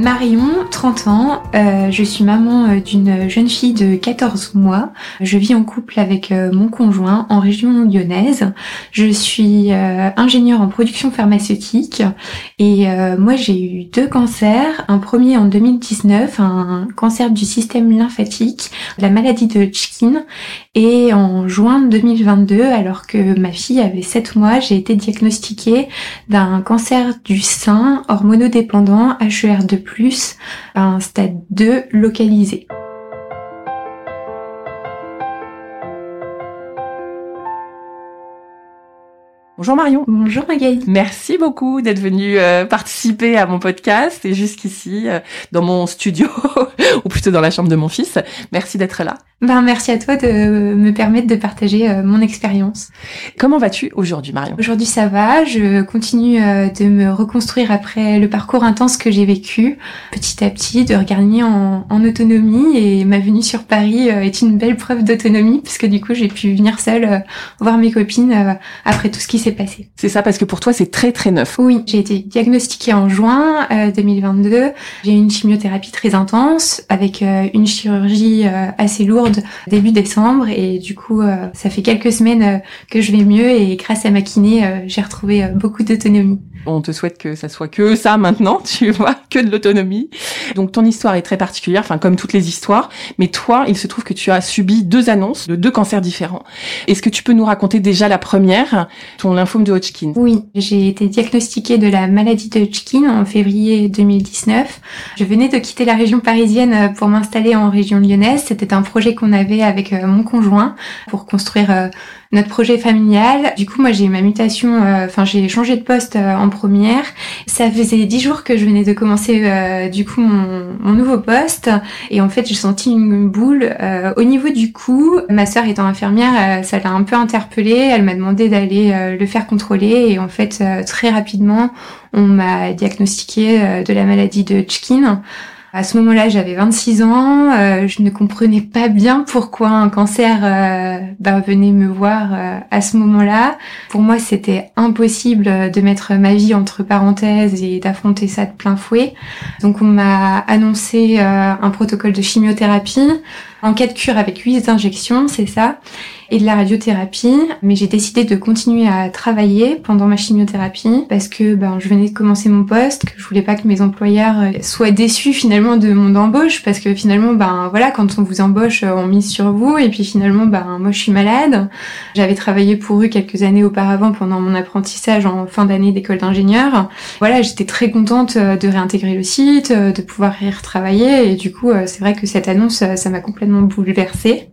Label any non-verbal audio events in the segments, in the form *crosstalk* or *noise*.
Marion, 30 ans, euh, je suis maman euh, d'une jeune fille de 14 mois. Je vis en couple avec euh, mon conjoint en région lyonnaise. Je suis ingénieure en production pharmaceutique et moi j'ai eu deux cancers. Un premier en 2019, un cancer du système lymphatique, la maladie de Hodgkin. Et en juin 2022, alors que ma fille avait 7 mois, j'ai été diagnostiquée d'un cancer du sein hormonodépendant HER2 plus à un stade 2 localisé. Bonjour Marion. Bonjour Magali. Merci beaucoup d'être venue euh, participer à mon podcast et jusqu'ici euh, dans mon studio *laughs* ou plutôt dans la chambre de mon fils. Merci d'être là. Ben merci à toi de me permettre de partager euh, mon expérience. Comment vas-tu aujourd'hui Marion? Aujourd'hui ça va, je continue de me reconstruire après le parcours intense que j'ai vécu, petit à petit de regagner en, en, autonomie et ma venue sur Paris est une belle preuve d'autonomie puisque du coup j'ai pu venir seule voir mes copines après tout ce qui s'est passé. C'est ça parce que pour toi c'est très très neuf. Oui, j'ai été diagnostiquée en juin 2022. Euh, j'ai eu une chimiothérapie très intense avec euh, une chirurgie euh, assez lourde début décembre et du coup ça fait quelques semaines que je vais mieux et grâce à ma kiné j'ai retrouvé beaucoup d'autonomie. On te souhaite que ça soit que ça maintenant, *laughs* tu vois, que de l'autonomie. Donc ton histoire est très particulière, enfin comme toutes les histoires, mais toi, il se trouve que tu as subi deux annonces de deux cancers différents. Est-ce que tu peux nous raconter déjà la première, ton lymphome de Hodgkin? Oui, j'ai été diagnostiquée de la maladie de Hodgkin en février 2019. Je venais de quitter la région parisienne pour m'installer en région lyonnaise. C'était un projet qu'on avait avec euh, mon conjoint pour construire euh, notre projet familial. Du coup, moi, j'ai eu ma mutation, euh, enfin, j'ai changé de poste euh, en première. Ça faisait dix jours que je venais de commencer, euh, du coup, mon, nouveau poste. Et en fait, j'ai senti une boule au niveau du cou. Ma sœur étant infirmière, ça l'a un peu interpellée. Elle m'a demandé d'aller le faire contrôler. Et en fait, très rapidement, on m'a diagnostiqué de la maladie de Hodgkin. À ce moment-là, j'avais 26 ans, euh, je ne comprenais pas bien pourquoi un cancer euh, bah, venait me voir euh, à ce moment-là. Pour moi, c'était impossible de mettre ma vie entre parenthèses et d'affronter ça de plein fouet. Donc on m'a annoncé un protocole de chimiothérapie en cas de cure avec 8 injections, c'est ça et de la radiothérapie. Mais j'ai décidé de continuer à travailler pendant ma chimiothérapie parce que ben, je venais de commencer mon poste, que je voulais pas que mes employeurs euh, soient déçus finalement de mon embauche parce que finalement, ben voilà, quand on vous embauche, on mise sur vous et puis finalement, ben moi je suis malade. J'avais travaillé pour eux quelques années auparavant pendant mon apprentissage en fin d'année d'école d'ingénieur. Voilà, j'étais très contente euh, de réintégrer le site, euh, de pouvoir y retravailler et du coup, c'est vrai que cette annonce, ça m'a complètement bouleversée.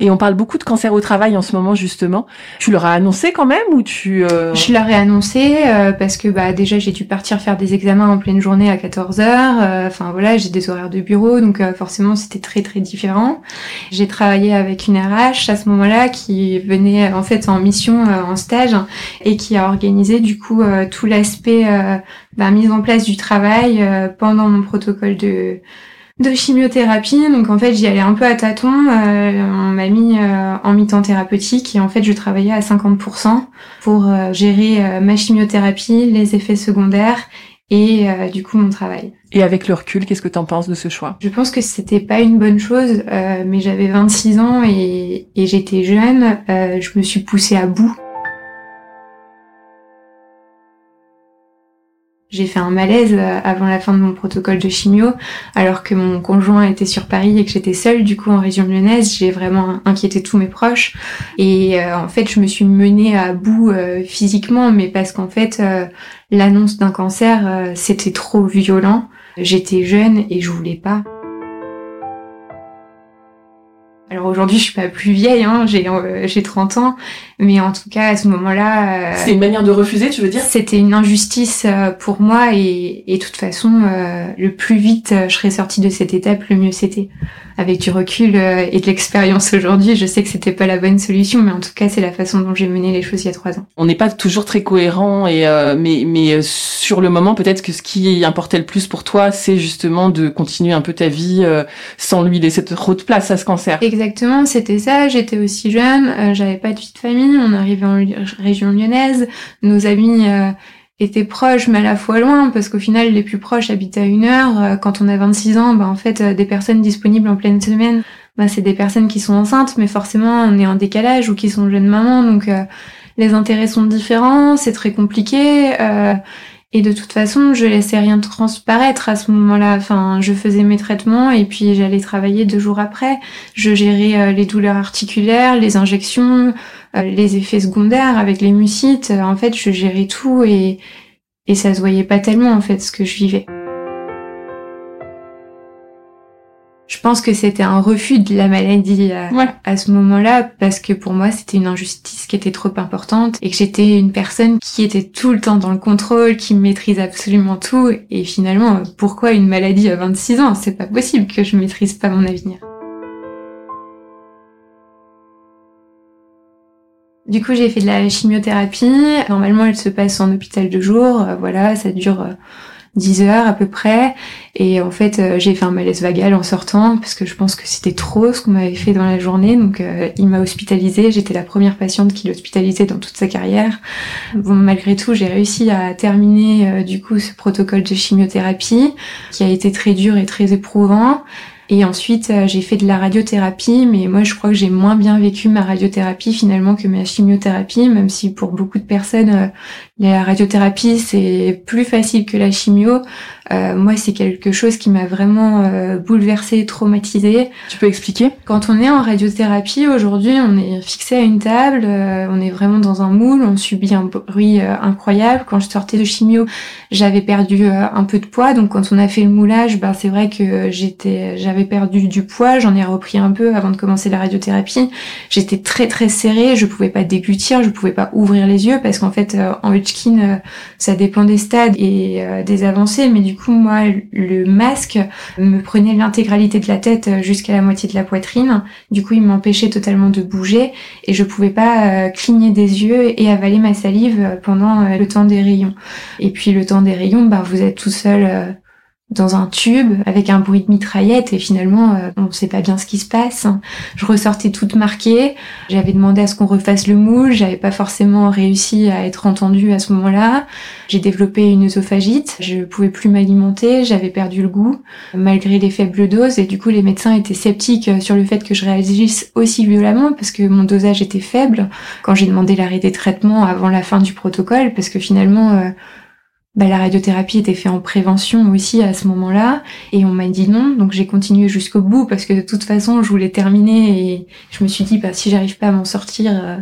Et on parle beaucoup de cancer au travail en ce moment justement. Tu leur as annoncé quand même ou tu euh, Je leur ai annoncé euh, parce que bah déjà j'ai dû partir faire des examens en pleine journée à 14 heures. Euh, enfin voilà, j'ai des horaires de bureau donc forcément c'était très très différent. J'ai travaillé avec une RH à ce moment-là qui venait en fait en mission en stage et qui a organisé du coup tout l'aspect bah, mise en place du travail pendant mon protocole de de chimiothérapie. Donc en fait, j'y allais un peu à tâtons. Euh, on m'a mis euh, en mi-temps thérapeutique et en fait, je travaillais à 50% pour euh, gérer ma chimiothérapie, les effets secondaires et du coup mon travail. Et avec le recul, qu'est-ce que tu en penses de ce choix? Je pense que c'était pas une bonne chose, mais j'avais 26 ans et, et j'étais jeune. je me suis poussée à bout. J'ai fait un malaise euh, avant la fin de mon protocole de chimio, alors que mon conjoint était sur Paris et que j'étais seule du coup en région lyonnaise. J'ai vraiment inquiété tous mes proches et euh, en fait je me suis menée à bout euh, physiquement, mais parce qu'en fait l'annonce d'un cancer c'était trop violent. J'étais jeune et je voulais pas. Alors aujourd'hui, je suis pas plus vieille, hein, j'ai euh, j'ai 30 ans, mais en tout cas à ce moment-là, euh, c'est une manière de refuser, tu veux dire? C'était une injustice euh, pour moi et et de toute façon, le plus vite je serais sortie de cette étape, le mieux c'était. Avec du recul et de l'expérience aujourd'hui, je sais que c'était pas la bonne solution, mais en tout cas, c'est la façon dont j'ai mené les choses il y a trois ans. On n'est pas toujours très cohérent et mais mais sur le moment, peut-être que ce qui importait le plus pour toi, c'est justement de continuer un peu ta vie sans lui laisser trop de place à ce cancer. Exactement, c'était ça. J'étais aussi jeune, euh, j'avais pas de vie famille. On arrivait en région lyonnaise. Nos amis euh, étaient proches, mais à la fois loin, parce qu'au final, les plus proches habitaient à une heure. Euh, quand on a 26 ans, bah, en fait, des personnes disponibles en pleine semaine, bah, c'est des personnes qui sont enceintes, mais forcément, on est en décalage ou qui sont jeunes mamans, donc les intérêts sont différents, c'est très compliqué. Et de toute façon, je laissais rien transparaître à ce moment-là. Enfin, je faisais mes traitements et puis j'allais travailler deux jours après. Je gérais euh, les douleurs articulaires, les injections, euh, les effets secondaires avec les mucites. En fait, je gérais tout et, et ça se voyait pas tellement en fait ce que je vivais. Je pense que c'était un refus de la maladie à, à ce moment-là parce que pour moi c'était une injustice qui était trop importante et que j'étais une personne qui était tout le temps dans le contrôle, qui maîtrise absolument tout et finalement pourquoi une maladie à 26 ans? C'est pas possible que je maîtrise pas mon avenir. Du coup, j'ai fait de la chimiothérapie. Normalement, elle se passe en hôpital de jour. Voilà, ça dure 10 heures à peu près. Et en fait, euh, j'ai fait un malaise vagal en sortant parce que je pense que c'était trop ce qu'on m'avait fait dans la journée. Donc, euh, il m'a hospitalisée. J'étais la première patiente qui l'hospitalisait dans toute sa carrière. Bon, malgré tout, j'ai réussi à terminer euh, du coup ce protocole de chimiothérapie qui a été très dur et très éprouvant. Et ensuite, j'ai fait de la radiothérapie, mais moi, je crois que j'ai moins bien vécu ma radiothérapie finalement que ma chimiothérapie, même si pour beaucoup de personnes, la radiothérapie, c'est plus facile que la chimio. Euh, moi, c'est quelque chose qui m'a vraiment euh, bouleversée, traumatisée. Tu peux expliquer? Quand on est en radiothérapie, aujourd'hui, on est fixé à une table, euh, on est vraiment dans un moule, on subit un bruit euh, incroyable. Quand je sortais de chimio, j'avais perdu un peu de poids, donc quand on a fait le moulage, ben, c'est vrai que j'étais, j'avais perdu du poids, j'en ai repris un peu avant de commencer la radiothérapie. J'étais très très serrée, je pouvais pas déglutir, je pouvais pas ouvrir les yeux parce qu'en fait, en euh, ça dépend des stades et euh, des avancées, mais du coup, moi, le masque me prenait l'intégralité de la tête euh, jusqu'à la moitié de la poitrine. Du coup, il m'empêchait totalement de bouger et je pouvais pas cligner des yeux et avaler ma salive pendant le temps des rayons. Et puis, le temps des rayons, bah, vous êtes tout seul dans un tube avec un bruit de mitraillette et finalement euh, on sait pas bien ce qui se passe. Je ressortais toute marquée. J'avais demandé à ce qu'on refasse le moule. J'avais pas forcément réussi à être entendue à ce moment-là. J'ai développé une œsophagite. Je pouvais plus m'alimenter. J'avais perdu le goût malgré les faibles doses et du coup les médecins étaient sceptiques sur le fait que je réagisse aussi violemment parce que mon dosage était faible quand j'ai demandé l'arrêt des traitements avant la fin du protocole parce que finalement euh, bah, la radiothérapie était faite en prévention aussi à ce moment-là. Et on m'a dit non donc j'ai continué jusqu'au bout parce que de toute façon je voulais terminer et je me suis dit bah si j'arrive pas à m'en sortir euh,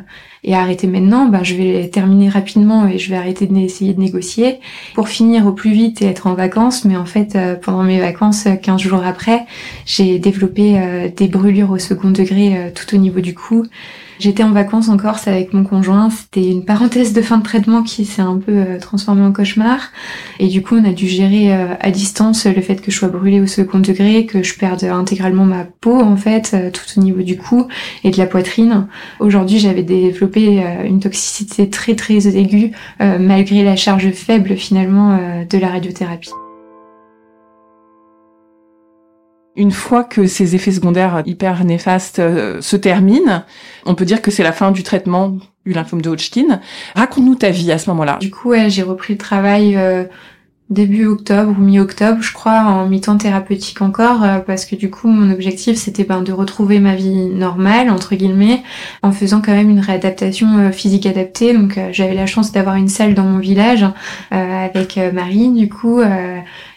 et à arrêter maintenant bah je vais terminer rapidement et je vais arrêter d'essayer de négocier pour finir au plus vite et être en vacances. Mais en fait euh, pendant mes vacances 15 jours après j'ai développé euh, des brûlures au second degré tout au niveau du cou J'étais en vacances en Corse avec mon conjoint. C'était une parenthèse de fin de traitement qui s'est un peu euh, transformée en cauchemar. Et du coup, on a dû gérer euh, à distance le fait que je sois brûlée au second degré, que je perde intégralement ma peau en fait, euh, tout au niveau du cou et de la poitrine. Aujourd'hui, j'avais développé une toxicité très très aiguë malgré la charge faible finalement de la radiothérapie. Une fois que ces effets secondaires hyper néfastes euh, se terminent, on peut dire que c'est la fin du traitement du lymphome de Hodgkin. Raconte-nous ta vie à ce moment-là. Du coup, j'ai repris le travail euh, début octobre ou mi-octobre, je crois, en mi-temps thérapeutique encore, euh, parce que du coup, mon objectif, c'était ben, de retrouver ma vie normale, entre guillemets, en faisant quand même une réadaptation physique adaptée. Donc, j'avais la chance d'avoir une salle dans mon village avec Marie, du coup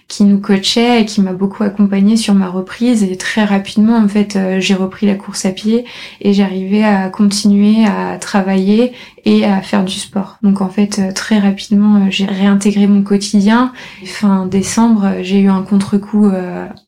qui nous coachait et qui m'a beaucoup accompagnée sur ma reprise. Et très rapidement, en fait, euh, j'ai repris la course à pied et j'arrivais à continuer à travailler et à faire du sport. Donc en fait, euh, très rapidement, euh, j'ai réintégré mon quotidien. Fin décembre, j'ai eu un contre-coup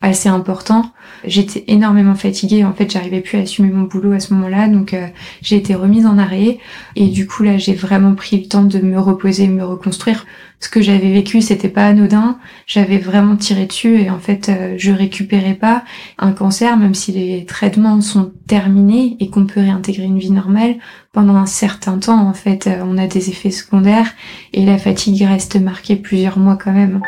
assez important. J'étais énormément fatiguée. En fait, j'arrivais plus à assumer mon boulot à ce moment-là. Donc j'ai été remise en arrêt. Et du coup, là, j'ai vraiment pris le temps de me reposer, me reconstruire ce que j'avais vécu, c'était pas anodin. J'avais vraiment tiré dessus et en fait, euh, je récupérais pas un cancer, même si les traitements sont terminés et qu'on peut réintégrer une vie normale. Pendant un certain temps, en fait, euh, on a des effets secondaires et la fatigue reste marquée plusieurs mois quand même.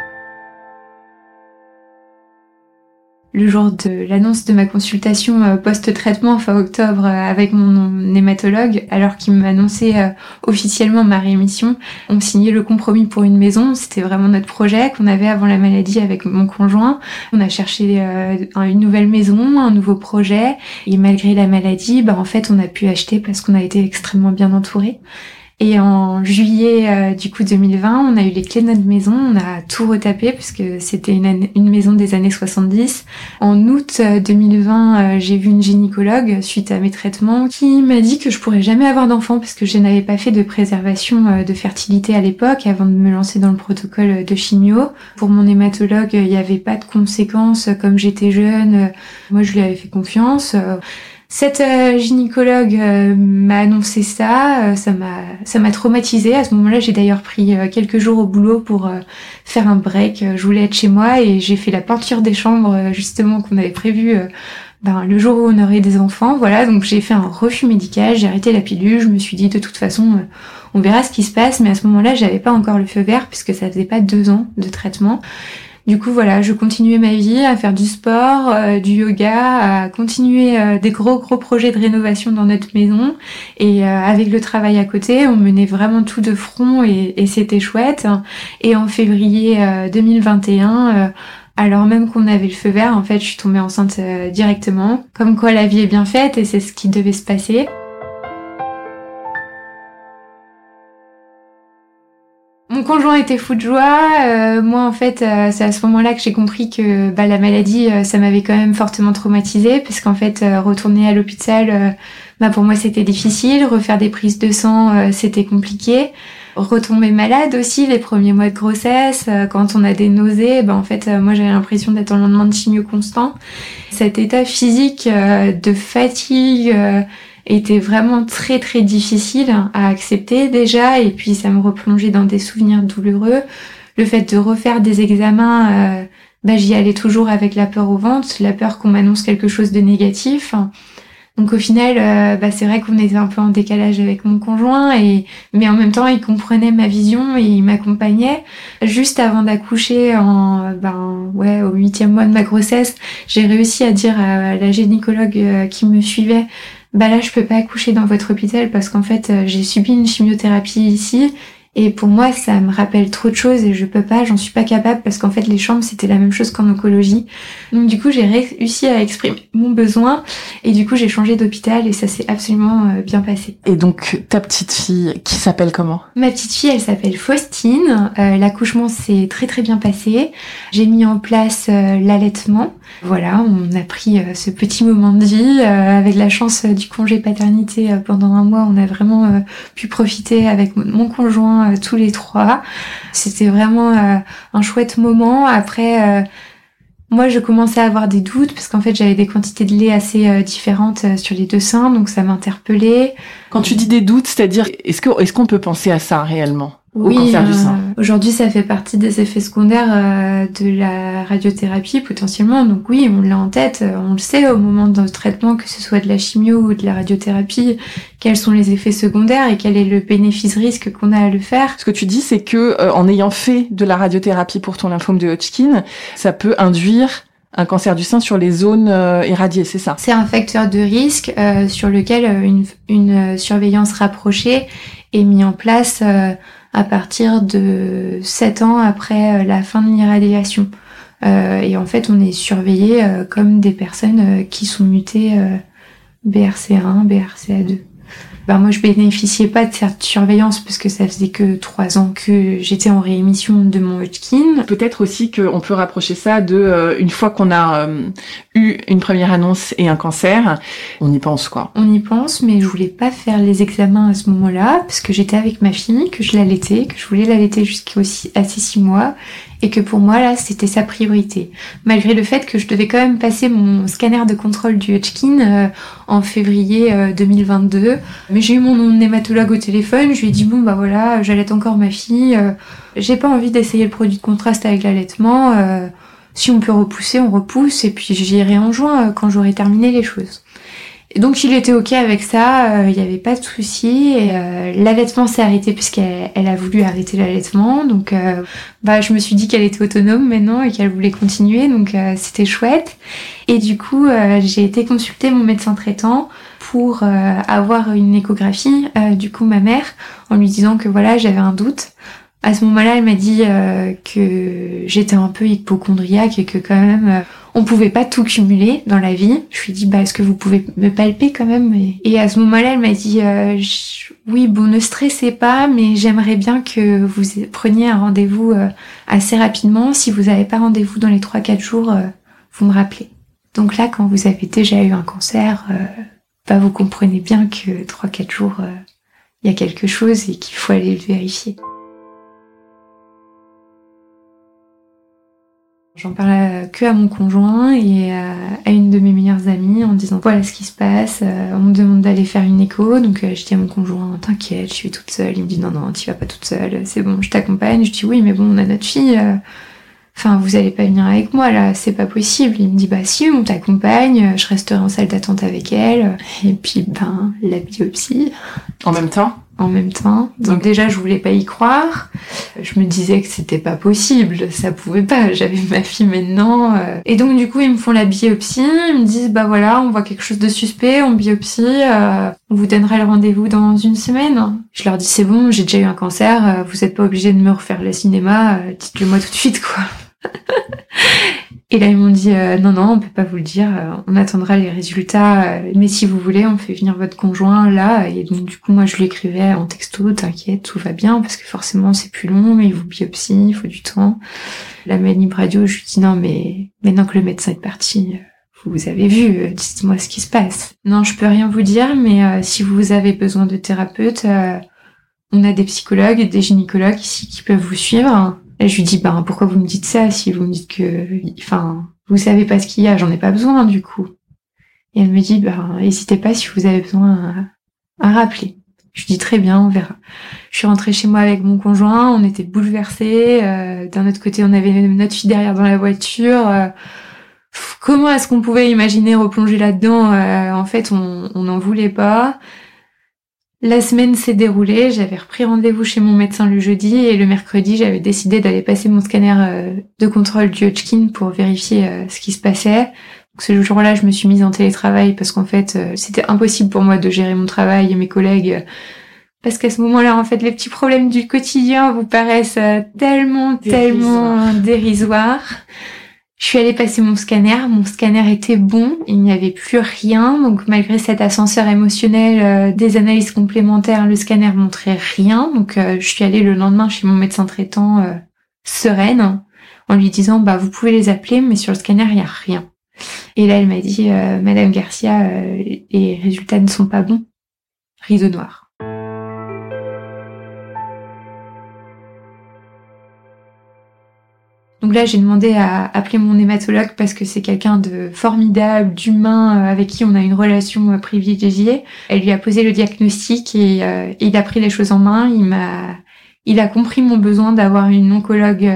Le jour de l'annonce de ma consultation euh, post-traitement fin octobre euh, avec mon hématologue, alors qu'il m'annonçait euh, officiellement ma rémission, on signait le compromis pour une maison. C'était vraiment notre projet qu'on avait avant la maladie avec mon conjoint. On a cherché une nouvelle maison, un nouveau projet, et malgré la maladie, bah en fait on a pu acheter parce qu'on a été extrêmement bien entouré. Et en juillet euh, du coup 2020, on a eu les clés de notre maison, on a tout retapé puisque c'était une, maison des années 70. En août 2020, euh, euh, j'ai vu une gynécologue suite à mes traitements qui m'a dit que je pourrais jamais avoir d'enfant parce que je n'avais pas fait de préservation de fertilité à l'époque avant de me lancer dans le protocole de chimio. Pour mon hématologue, il n'y avait pas de conséquences comme j'étais jeune. Moi, je lui avais fait confiance. Cette euh, gynécologue euh, m'a annoncé ça, euh, ça m'a ça m'a traumatisée. À ce moment-là, j'ai d'ailleurs pris quelques jours au boulot pour faire un break. Je voulais être chez moi et j'ai fait la peinture des chambres justement qu'on avait prévu ben, le jour où on aurait des enfants. Voilà, donc j'ai fait un refus médical, j'ai arrêté la pilule. Je me suis dit de toute façon, on verra ce qui se passe. Mais à ce moment-là, j'avais pas encore le feu vert puisque ça faisait pas deux ans de traitement. Du coup, voilà, je continuais ma vie à faire du sport, euh, du yoga, à continuer euh, des gros gros projets de rénovation dans notre maison. Et euh, avec le travail à côté, on menait vraiment tout de front et, et c'était chouette. Et en février 2021, alors même qu'on avait le feu vert, en fait, je suis tombée enceinte directement. Comme quoi, la vie est bien faite et c'est ce qui devait se passer. Mon conjoint était fou de joie. Euh, moi, en fait, euh, c'est à ce moment-là que j'ai compris que bah, la maladie, euh, ça m'avait quand même fortement traumatisée, parce qu'en fait, retourner à l'hôpital, bah, pour moi, c'était difficile. Refaire des prises de sang, c'était compliqué. Retomber malade aussi les premiers mois de grossesse, quand on a des nausées, bah, en fait, moi, j'avais l'impression d'être en lendemain de chimio constant. Cet état physique de fatigue était vraiment très très difficile à accepter déjà et puis ça me replongeait dans des souvenirs douloureux. Le fait de refaire des examens, euh, bah, j'y allais toujours avec la peur au ventre, la peur qu'on m'annonce quelque chose de négatif. Donc au final, euh, bah, c'est vrai qu'on était un peu en décalage avec mon conjoint, et mais en même temps, il comprenait ma vision et il m'accompagnait. Juste avant d'accoucher, en ben ouais, au huitième mois de ma grossesse, j'ai réussi à dire à la gynécologue euh, qui me suivait bah là je peux pas accoucher dans votre hôpital parce qu'en fait euh, j'ai subi une chimiothérapie ici et pour moi, ça me rappelle trop de choses et je peux pas, j'en suis pas capable parce qu'en fait, les chambres, c'était la même chose qu'en oncologie. Donc du coup, j'ai réussi à exprimer mon besoin et du coup, j'ai changé d'hôpital et ça s'est absolument euh, bien passé. Et donc, ta petite fille, qui s'appelle comment? Ma petite fille, elle s'appelle Faustine. Euh, l'accouchement s'est très très bien passé. J'ai mis en place euh, l'allaitement. Voilà, on a pris ce petit moment de vie avec la chance du congé paternité pendant un mois. On a vraiment pu profiter avec mon conjoint euh, tous les trois. C'était vraiment euh, un chouette moment. Après, euh, moi, je commençais à avoir des doutes parce qu'en fait, j'avais des quantités de lait assez différentes sur les deux seins, donc ça m'interpellait. Quand tu dis des doutes, c'est-à-dire, est-ce que est-ce qu'on peut penser à ça réellement? Oui, euh, aujourd'hui ça fait partie des effets secondaires euh, de la radiothérapie potentiellement. Donc oui, on l'a en tête, euh, on le sait au moment de notre traitement, que ce soit de la chimio ou de la radiothérapie, quels sont les effets secondaires et quel est le bénéfice-risque qu'on a à le faire. Ce que tu dis, c'est que en ayant fait de la radiothérapie pour ton lymphome de Hodgkin, ça peut induire un cancer du sein sur les zones irradiées, c'est ça? C'est un facteur de risque sur lequel une, une, surveillance rapprochée est mise en place à partir de 7 ans après euh, la fin de l'irradiation. Euh, et en fait, on est surveillé euh, comme des personnes qui sont mutées BRCA1, BRCA2. Ben moi, je bénéficiais pas de cette surveillance parce que ça faisait que trois ans que j'étais en réémission de mon Hodgkin. Peut-être aussi qu'on peut rapprocher ça de euh, une fois qu'on a euh, eu une première annonce et un cancer, on y pense quoi. On y pense, mais je voulais pas faire les examens à ce moment-là parce que j'étais avec ma fille, que je l'allaitais, que je voulais l'allaiter jusqu'à ses six mois et que pour moi là c'était sa priorité. Malgré le fait que je devais quand même passer mon scanner de contrôle du Hodgkin euh, en février 2022, euh, mais j'ai eu mon hématologue au téléphone, je lui ai dit bon bah voilà, j'allaite encore ma fille, euh, j'ai pas envie d'essayer le produit de contraste avec l'allaitement, si on peut repousser, on repousse et puis j'irai en juin quand j'aurai terminé les choses. Donc il était ok avec ça, euh, il n'y avait pas de souci. Euh, l'allaitement s'est arrêté puisqu'elle elle a voulu arrêter l'allaitement. Donc euh, bah je me suis dit qu'elle était autonome maintenant et qu'elle voulait continuer, donc c'était chouette. Et du coup j'ai été consulter mon médecin traitant pour avoir une échographie du coup ma mère en lui disant que voilà j'avais un doute. À ce moment-là, elle m'a dit que j'étais un peu hypochondriaque et que quand même on pouvait pas tout cumuler dans la vie. Je lui ai dit, bah, est-ce que vous pouvez me palper quand même? Et à ce moment-là, elle m'a dit, euh, oui, bon, ne stressez pas, mais j'aimerais bien que vous preniez un rendez-vous euh, assez rapidement. Si vous n'avez pas rendez-vous dans les 3-4 jours, euh, vous me rappelez. Donc là, quand vous avez déjà eu un cancer, bah, vous comprenez bien que 3-4 jours, il y a quelque chose et qu'il faut aller le vérifier. J'en parle que à mon conjoint et à une de mes meilleures amies en disant voilà ce qui se passe, euh, on me demande d'aller faire une écho, donc euh, je dis à mon conjoint t'inquiète, je suis toute seule, il me dit non non tu vas pas toute seule, c'est bon je t'accompagne, je dis oui mais bon on a notre fille, euh, enfin vous allez pas venir avec moi là, c'est pas possible, il me dit bah si on t'accompagne, je resterai en salle d'attente avec elle, et puis ben la biopsie. En même temps en même temps. Donc déjà, je voulais pas y croire. Je me disais que c'était pas possible, ça pouvait pas. *laughs* J'avais ma fille maintenant. Euh. Et donc du coup, ils me font la biopsie. Ils me disent bah voilà, on voit quelque chose de suspect, on biopsie. Euh, on vous donnera le rendez-vous dans une semaine. Je leur dis c'est bon, j'ai déjà eu un cancer. Euh, vous êtes pas obligé de me refaire le cinéma. Dites-le moi tout de suite quoi. *laughs* Et là, ils m'ont dit euh, non, non, on peut pas vous le dire, euh, on attendra les résultats, euh, mais si vous voulez, on fait venir votre conjoint là. Et donc, du coup, moi, je lui écrivais en texto, t'inquiète, tout va bien, parce que forcément, c'est plus long, mais il vous biopsie, il faut du temps. La manip radio, je lui dis non, mais maintenant que le médecin est parti, vous avez vu, dites-moi ce qui se passe. Non, je peux rien vous dire, mais si vous avez besoin de thérapeute, on a des psychologues, des gynécologues ici qui peuvent vous suivre. Je lui dis, ben, pourquoi vous me dites ça si vous me dites que, enfin, vous savez pas ce qu'il y a, j'en ai pas besoin, du coup. Et elle me dit, ben, n'hésitez pas si vous avez besoin à, rappeler. Je dis très bien, on verra. Je suis rentrée chez moi avec mon conjoint, on était bouleversés. Euh, D'un autre côté, on avait notre fille derrière dans la voiture. Euh, comment est-ce qu'on pouvait imaginer replonger là-dedans euh, En fait, on n'en voulait pas. La semaine s'est déroulée, j'avais repris rendez-vous chez mon médecin le jeudi et le mercredi j'avais décidé d'aller passer mon scanner euh, de contrôle du Hodgkin pour vérifier euh, ce qui se passait. Donc ce jour-là je me suis mise en télétravail parce qu'en fait euh, c'était impossible pour moi de gérer mon travail et mes collègues parce qu'à ce moment-là en fait les petits problèmes du quotidien vous paraissent tellement tellement dérisoires. Je suis allée passer mon scanner, mon scanner était bon, il n'y avait plus rien, donc malgré cet ascenseur émotionnel euh, des analyses complémentaires, le scanner montrait rien, donc euh, je suis allée le lendemain chez mon médecin traitant euh, sereine, en lui disant bah vous pouvez les appeler, mais sur le scanner il n'y a rien. Et là elle m'a dit Madame Garcia, les résultats ne sont pas bons. Rideau noir. Donc là, j'ai demandé à appeler mon hématologue parce que c'est quelqu'un de formidable, d'humain, euh, avec qui on a une relation euh, privilégiée. Elle lui a posé le diagnostic et, euh, il a pris les choses en main. Il m'a, il a compris mon besoin d'avoir une oncologue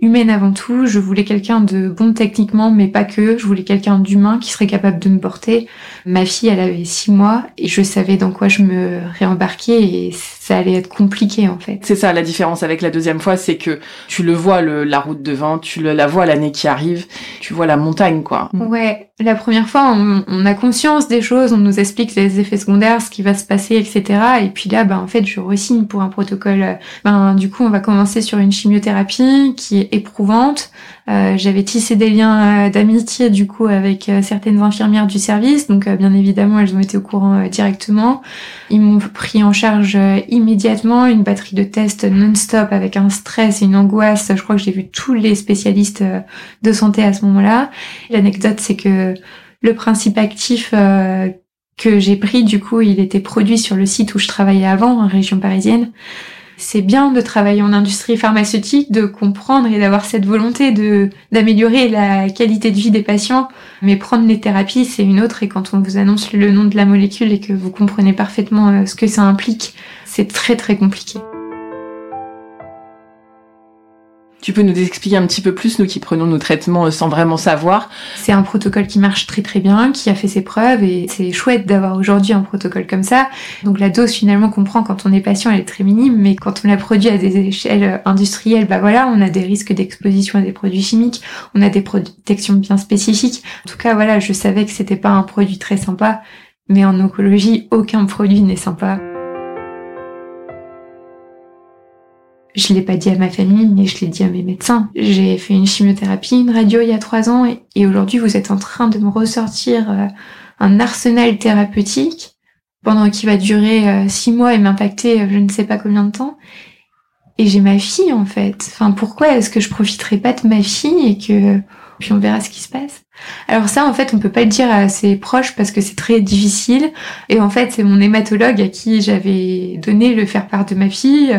humaine avant tout. Je voulais quelqu'un de bon techniquement, mais pas que. Je voulais quelqu'un d'humain qui serait capable de me porter. Ma fille, elle avait six mois et je savais dans quoi je me réembarquais et ça allait être compliqué en fait. C'est ça la différence avec la deuxième fois, c'est que tu le vois le, la route devant, tu le, la vois l'année qui arrive, tu vois la montagne quoi. Ouais, la première fois on, on, a conscience des choses, on nous explique les effets secondaires, ce qui va se passer, etc. Et puis là, bah en fait, je resigne pour un protocole. Ben du coup, on va commencer sur une chimiothérapie qui est éprouvante. Euh, j'avais tissé des liens euh, d'amitié du coup avec euh, certaines infirmières du service, donc bien évidemment elles ont été au courant directement. Ils m'ont pris en charge immédiatement une batterie de tests non-stop avec un stress et une angoisse. Je crois que j'ai vu tous les spécialistes de santé à ce moment-là. L'anecdote c'est que le principe actif que j'ai pris du coup il était produit sur le site où je travaillais avant en région parisienne c'est bien de travailler en industrie pharmaceutique, de comprendre et d'avoir cette volonté de d'améliorer la qualité de vie des patients. Mais prendre les thérapies, c'est une autre. Et quand on vous annonce le nom de la molécule et que vous comprenez parfaitement euh, ce que ça implique, c'est très très compliqué. Tu peux nous expliquer un petit peu plus, nous qui prenons nos traitements euh, sans vraiment savoir C'est un protocole qui marche très très bien, qui a fait ses preuves et c'est chouette d'avoir aujourd'hui un protocole comme ça. Donc la dose finalement qu'on prend quand on est patient, elle est très minime, mais quand on la produit à des échelles industrielles, bah voilà, on a des risques d'exposition à des produits chimiques, on a des protections bien spécifiques. En tout cas, voilà, je savais que c'était pas un produit très sympa, mais en oncologie, aucun produit n'est sympa. Je l'ai pas dit à ma famille, mais je l'ai dit à mes médecins. J'ai fait une chimiothérapie, une radio il y a trois ans, et, aujourd'hui vous êtes en train de me ressortir euh, un arsenal thérapeutique pendant qui va durer euh, six mois et m'impacter euh, je ne sais pas combien de temps. Et j'ai ma fille en fait. Enfin, pourquoi est-ce que je profiterai pas de ma fille et que puis on verra ce qui se passe. Alors ça, en fait, on peut pas le dire à ses proches parce que c'est très difficile. Et en fait, c'est mon hématologue à qui j'avais donné le faire part de ma fille.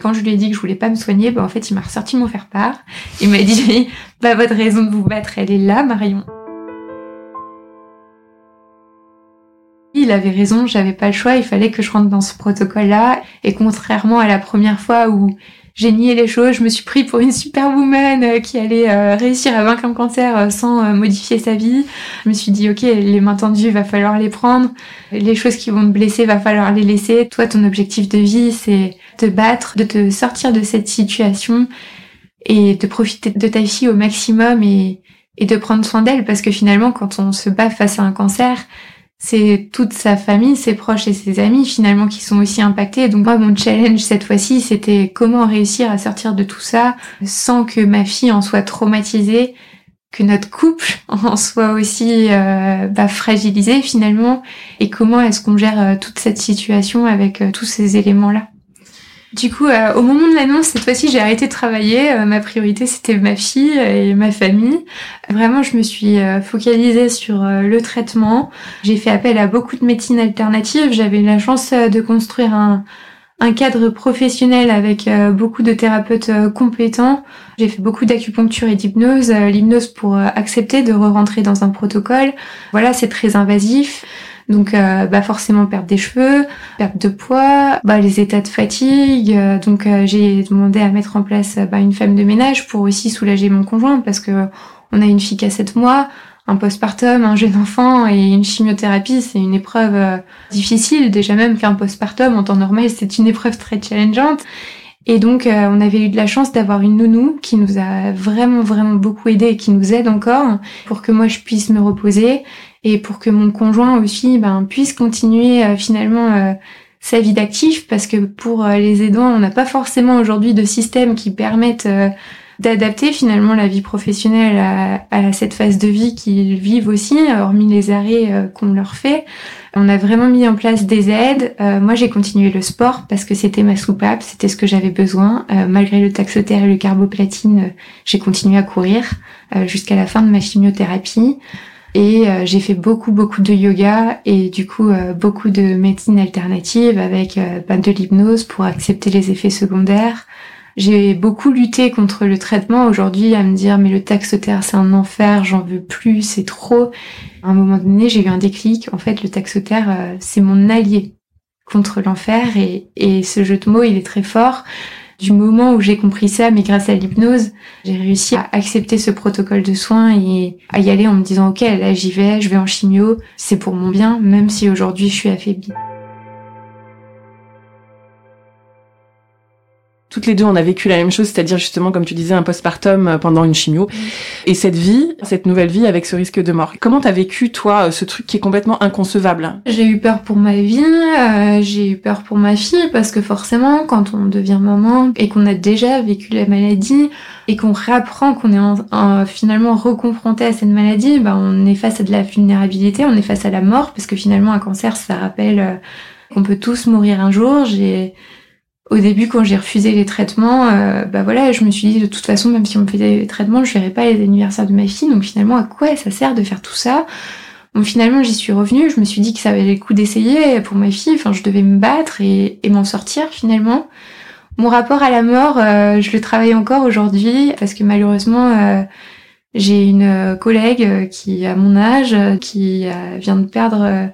Quand je lui ai dit que je voulais pas me soigner, bah en fait, il m'a ressorti mon faire-part. Il m'a dit, bah votre raison de vous battre, elle est là, Marion. Il avait raison, j'avais pas le choix, il fallait que je rentre dans ce protocole-là. Et contrairement à la première fois où j'ai nié les choses, je me suis pris pour une superwoman euh, qui allait euh, réussir à vaincre un cancer euh, sans modifier sa vie. Je me suis dit, ok, les mains tendues, va falloir les prendre. Les choses qui vont me blesser, va falloir les laisser. Toi, ton objectif de vie, c'est te battre, de te sortir de cette situation et de profiter de ta fille au maximum et de prendre soin d'elle parce que finalement, quand on se bat face à un cancer, c'est toute sa famille, ses proches et ses amis finalement qui sont aussi impactés. Donc moi, mon challenge cette fois-ci, c'était comment réussir à sortir de tout ça sans que ma fille en soit traumatisée, que notre couple *laughs* en soit aussi euh, bah, fragilisé finalement, et comment est-ce qu'on gère euh, toute cette situation avec euh, tous ces éléments-là? Du coup, euh, au moment de l'annonce, cette fois-ci, j'ai arrêté de travailler. Euh, ma priorité, c'était ma fille et ma famille. Vraiment, je me suis euh, focalisée sur le traitement. J'ai fait appel à beaucoup de médecines alternatives. J'avais la chance de construire un, un cadre professionnel avec beaucoup de thérapeutes compétents. J'ai fait beaucoup d'acupuncture et d'hypnose. L'hypnose pour accepter de re-rentrer dans un protocole. Voilà, c'est très invasif. Donc euh, bah forcément perdre des cheveux, perte de poids, bah, les états de fatigue. Euh, donc euh, j'ai demandé à mettre en place bah, une femme de ménage pour aussi soulager mon conjoint parce que on a une fille qui a 7 mois, un postpartum, un jeune enfant et une chimiothérapie, c'est une épreuve difficile. Déjà même qu'un postpartum en temps normal, c'est une épreuve très challengeante. Et donc, on avait eu de la chance d'avoir une nounou qui nous a vraiment, vraiment beaucoup aidé et qui nous aide encore pour que moi je puisse me reposer et pour que mon conjoint aussi ben, puisse continuer euh, finalement euh, sa vie d'actif parce que pour euh, les aidants, on n'a pas forcément aujourd'hui de système qui permettent d'adapter finalement la vie professionnelle à, à, cette phase de vie qu'ils vivent aussi, hormis les arrêts qu'on leur fait. On a vraiment mis en place des aides. moi, j'ai continué le sport parce que c'était ma soupape, c'était ce que j'avais besoin. malgré le taxotère et le carboplatine, j'ai continué à courir jusqu'à la fin de ma chimiothérapie. Et euh, j'ai fait beaucoup, beaucoup de yoga et du coup euh, beaucoup de médecine alternative avec euh, bah, de l'hypnose pour accepter les effets secondaires. J'ai beaucoup lutté contre le traitement aujourd'hui à me dire mais le taxotère c'est un enfer, j'en veux plus, c'est trop. À un moment donné j'ai eu un déclic, en fait le taxotère c'est mon allié contre l'enfer et, et ce jeu de mots il est très fort du moment où j'ai compris ça, mais grâce à l'hypnose, j'ai réussi à accepter ce protocole de soins et à y aller en me disant ok là j'y vais, je vais en chimio, c'est pour mon bien, même si aujourd'hui je suis affaiblie. Toutes les deux, on a vécu la même chose, c'est-à-dire justement, comme tu disais, un postpartum euh, pendant une chimio. Et cette vie, cette nouvelle vie avec ce risque de mort. Comment t'as vécu, toi, euh, ce truc qui est complètement inconcevable? J'ai eu peur pour ma vie, euh, j'ai eu peur pour ma fille, parce que forcément, quand on devient maman et qu'on a déjà vécu la maladie, et qu'on réapprend qu'on est finalement reconfronté à cette maladie, ben on est face à de la vulnérabilité, on est face à la mort, parce que finalement, un cancer, ça rappelle qu'on peut tous mourir un jour. J'ai au début, quand j'ai refusé les traitements, euh, bah voilà, je me suis dit de toute façon, même si on me faisait des traitements, je verrais pas les anniversaires de ma fille. Donc finalement, à quoi ça sert de faire tout ça? Bon, finalement, j'y suis revenue. Je me suis dit que ça valait le coup d'essayer pour ma fille. Enfin, je devais me battre et, m'en sortir finalement. Mon rapport à la mort, euh, je le travaille encore aujourd'hui parce que malheureusement, euh, j'ai une collègue qui a mon âge, qui vient de perdre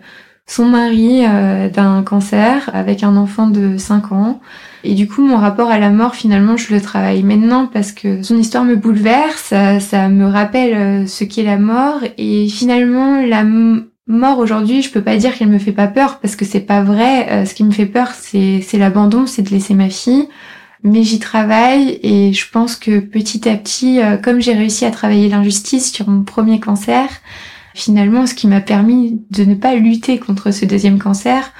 son mari euh, d'un cancer avec un enfant de 5 ans. Et du coup, mon rapport à la mort, finalement, je le travaille maintenant parce que son histoire me bouleverse, ça, me rappelle euh, ce qu'est la mort. Et finalement, la mort aujourd'hui, je peux pas dire qu'elle me fait pas peur parce que c'est pas vrai. Euh, ce qui me fait peur, c'est l'abandon, c'est de laisser ma fille. Mais j'y travaille et je pense que petit à petit, comme j'ai réussi à travailler l'injustice sur mon premier cancer, finalement ce qui m'a permis de ne pas lutter contre ce deuxième cancer.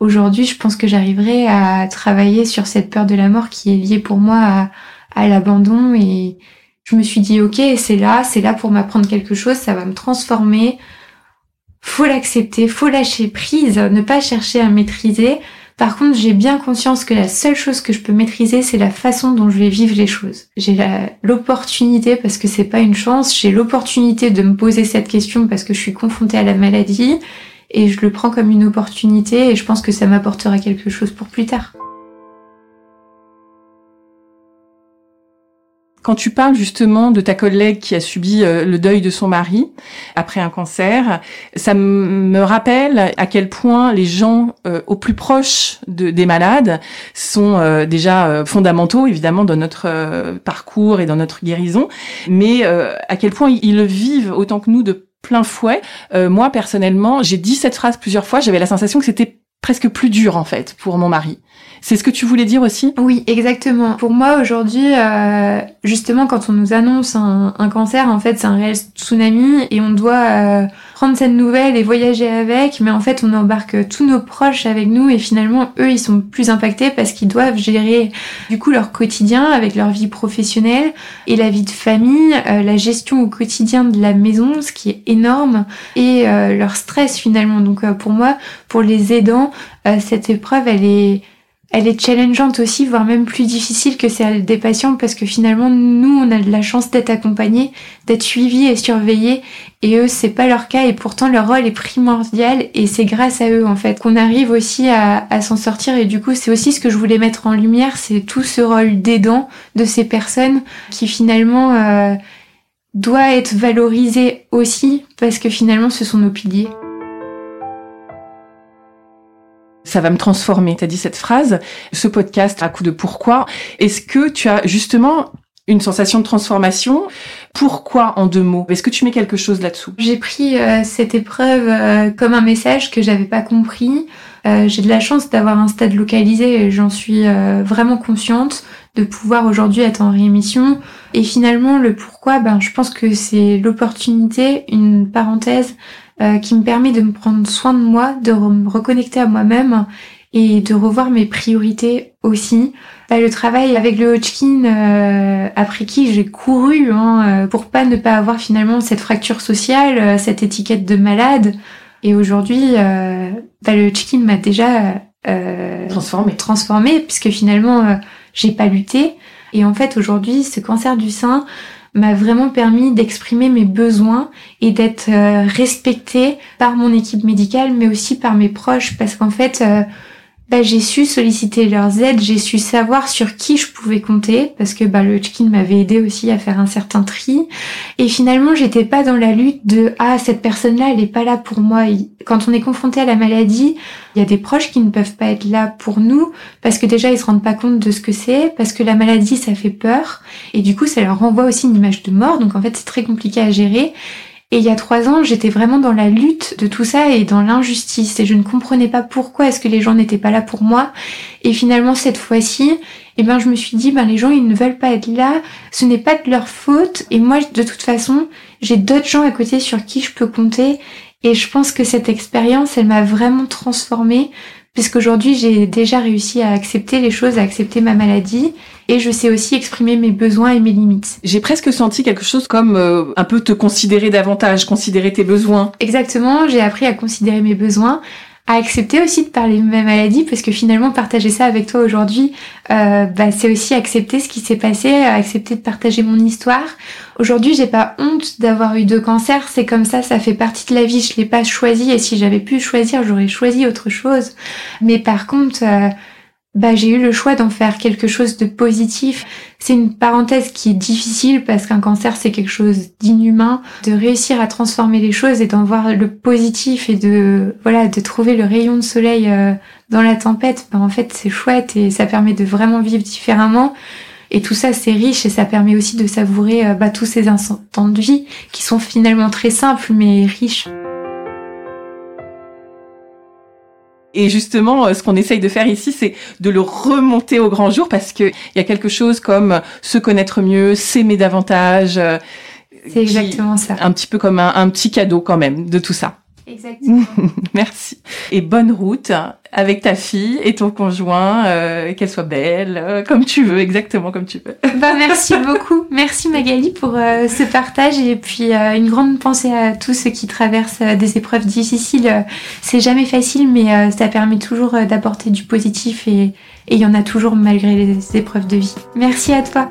Aujourd'hui, je pense que j'arriverai à travailler sur cette peur de la mort qui est liée pour moi à, l'abandon et je me suis dit ok, c'est là, c'est là pour m'apprendre quelque chose, ça va me transformer. Faut l'accepter, faut lâcher prise, ne pas chercher à maîtriser par contre, j'ai bien conscience que la seule chose que je peux maîtriser, c'est la façon dont je vais vivre les choses. J'ai l'opportunité, parce que c'est pas une chance, j'ai l'opportunité de me poser cette question parce que je suis confrontée à la maladie et je le prends comme une opportunité et je pense que ça m'apportera quelque chose pour plus tard. Quand tu parles justement de ta collègue qui a subi euh, le deuil de son mari après un cancer, ça me rappelle à quel point les gens euh, au plus proche de, des malades sont euh, déjà fondamentaux évidemment dans notre parcours et dans notre guérison, mais à quel point ils le vivent autant que nous de plein fouet. moi personnellement, j'ai dit cette phrase plusieurs fois, j'avais la sensation que c'était presque plus dur en fait pour mon mari. C'est ce que tu voulais dire aussi? Oui, exactement. Pour moi aujourd'hui, euh, justement, quand on nous annonce un, cancer, en fait, c'est un réel tsunami et on doit euh, prendre cette nouvelle et voyager avec. Mais en fait, on embarque tous nos proches avec nous et finalement, eux, ils sont plus impactés parce qu'ils doivent gérer du coup leur quotidien avec leur vie professionnelle et la vie de famille, euh, la gestion au quotidien de la maison, ce qui est énorme, et leur stress finalement. Donc pour moi, pour les aidants, cette épreuve, elle est elle est challengeante aussi, voire même plus difficile que celle des patients parce que finalement, nous, on a de la chance d'être accompagnés, d'être suivis et surveillés et eux, c'est pas leur cas et pourtant leur rôle est primordial et c'est grâce à eux, en fait, qu'on arrive aussi à, s'en sortir et du coup, c'est aussi ce que je voulais mettre en lumière, c'est tout ce rôle d'aidant de ces personnes qui finalement euh, doit être valorisé aussi parce que finalement, ce sont nos piliers ça va me transformer. Tu as dit cette phrase, ce podcast à coup de pourquoi. Est-ce que tu as justement une sensation de transformation? Pourquoi en deux mots? Est-ce que tu mets quelque chose là-dessous? J'ai pris euh, cette épreuve euh, comme un message que j'avais pas compris. Euh, j'ai de la chance d'avoir un stade localisé et j'en suis vraiment consciente de pouvoir aujourd'hui être en réémission. Et finalement, le pourquoi, ben, je pense que c'est l'opportunité, une parenthèse euh, qui me permet de me prendre soin de moi, de me reconnecter à moi-même et de revoir mes priorités aussi. Bah, le travail avec le Hodgkin, euh, après qui j'ai couru hein, euh, pour pas ne pas avoir finalement cette fracture sociale, cette étiquette de malade. Et aujourd'hui, bah, le Hodgkin m'a déjà transformé, transformé puisque finalement j'ai pas lutté. Et en fait aujourd'hui, ce cancer du sein, m'a vraiment permis d'exprimer mes besoins et d'être euh, respectée par mon équipe médicale, mais aussi par mes proches, parce qu'en fait, euh, bah, j'ai su solliciter leurs aides, j'ai su savoir sur qui je pouvais compter parce que bah, le Hodgkin m'avait aidé aussi à faire un certain tri. Et finalement, j'étais pas dans la lutte de ah cette personne-là, elle est pas là pour moi. Quand on est confronté à la maladie, il y a des proches qui ne peuvent pas être là pour nous parce que déjà ils se rendent pas compte de ce que c'est, parce que la maladie ça fait peur et du coup ça leur renvoie aussi une image de mort. Donc en fait c'est très compliqué à gérer. Et il y a trois ans, j'étais vraiment dans la lutte de tout ça et dans l'injustice. Et je ne comprenais pas pourquoi est-ce que les gens n'étaient pas là pour moi. Et finalement, cette fois-ci, eh ben, je me suis dit, ben, les gens, ils ne veulent pas être là. Ce n'est pas de leur faute. Et moi, de toute façon, j'ai d'autres gens à côté sur qui je peux compter. Et je pense que cette expérience, elle m'a vraiment transformée puisqu'aujourd'hui j'ai déjà réussi à accepter les choses, à accepter ma maladie et je sais aussi exprimer mes besoins et mes limites. J'ai presque senti quelque chose comme euh, un peu te considérer davantage, considérer tes besoins. Exactement, j'ai appris à considérer mes besoins, à accepter aussi de parler de ma maladie parce que finalement partager ça avec toi aujourd'hui, euh, bah, c'est aussi accepter ce qui s'est passé, accepter de partager mon histoire. Aujourd'hui, j'ai pas honte d'avoir eu deux cancers, c'est comme ça, ça fait partie de la vie. Je l'ai pas choisi et si j'avais pu choisir, j'aurais choisi autre chose. Mais par contre, euh, bah, j'ai eu le choix d'en faire quelque chose de positif. C'est une parenthèse qui est difficile parce qu'un cancer c'est quelque chose d'inhumain. De réussir à transformer les choses et d'en voir le positif et de voilà de trouver le rayon de soleil euh, dans la tempête, bah, en fait c'est chouette et ça permet de vraiment vivre différemment. Et tout ça c'est riche et ça permet aussi de savourer euh, bah, tous ces instants de vie qui sont finalement très simples mais riches. Et justement, euh, ce qu'on essaye de faire ici, c'est de le remonter au grand jour parce qu'il y a quelque chose comme se connaître mieux, s'aimer davantage. Euh, c'est exactement ça. Un petit peu comme un, petit cadeau quand même de tout ça. Exactement. *laughs* Merci. Et bonne route avec ta fille et ton conjoint, euh, qu'elle soit belle, euh, comme tu veux, exactement comme tu veux. *laughs* Bah merci beaucoup. Merci Magali pour euh, ce partage et puis une grande pensée à tous ceux qui traversent des épreuves difficiles. c'est jamais facile, mais ça permet toujours d'apporter du positif et il y en a toujours malgré les épreuves de vie. Merci à toi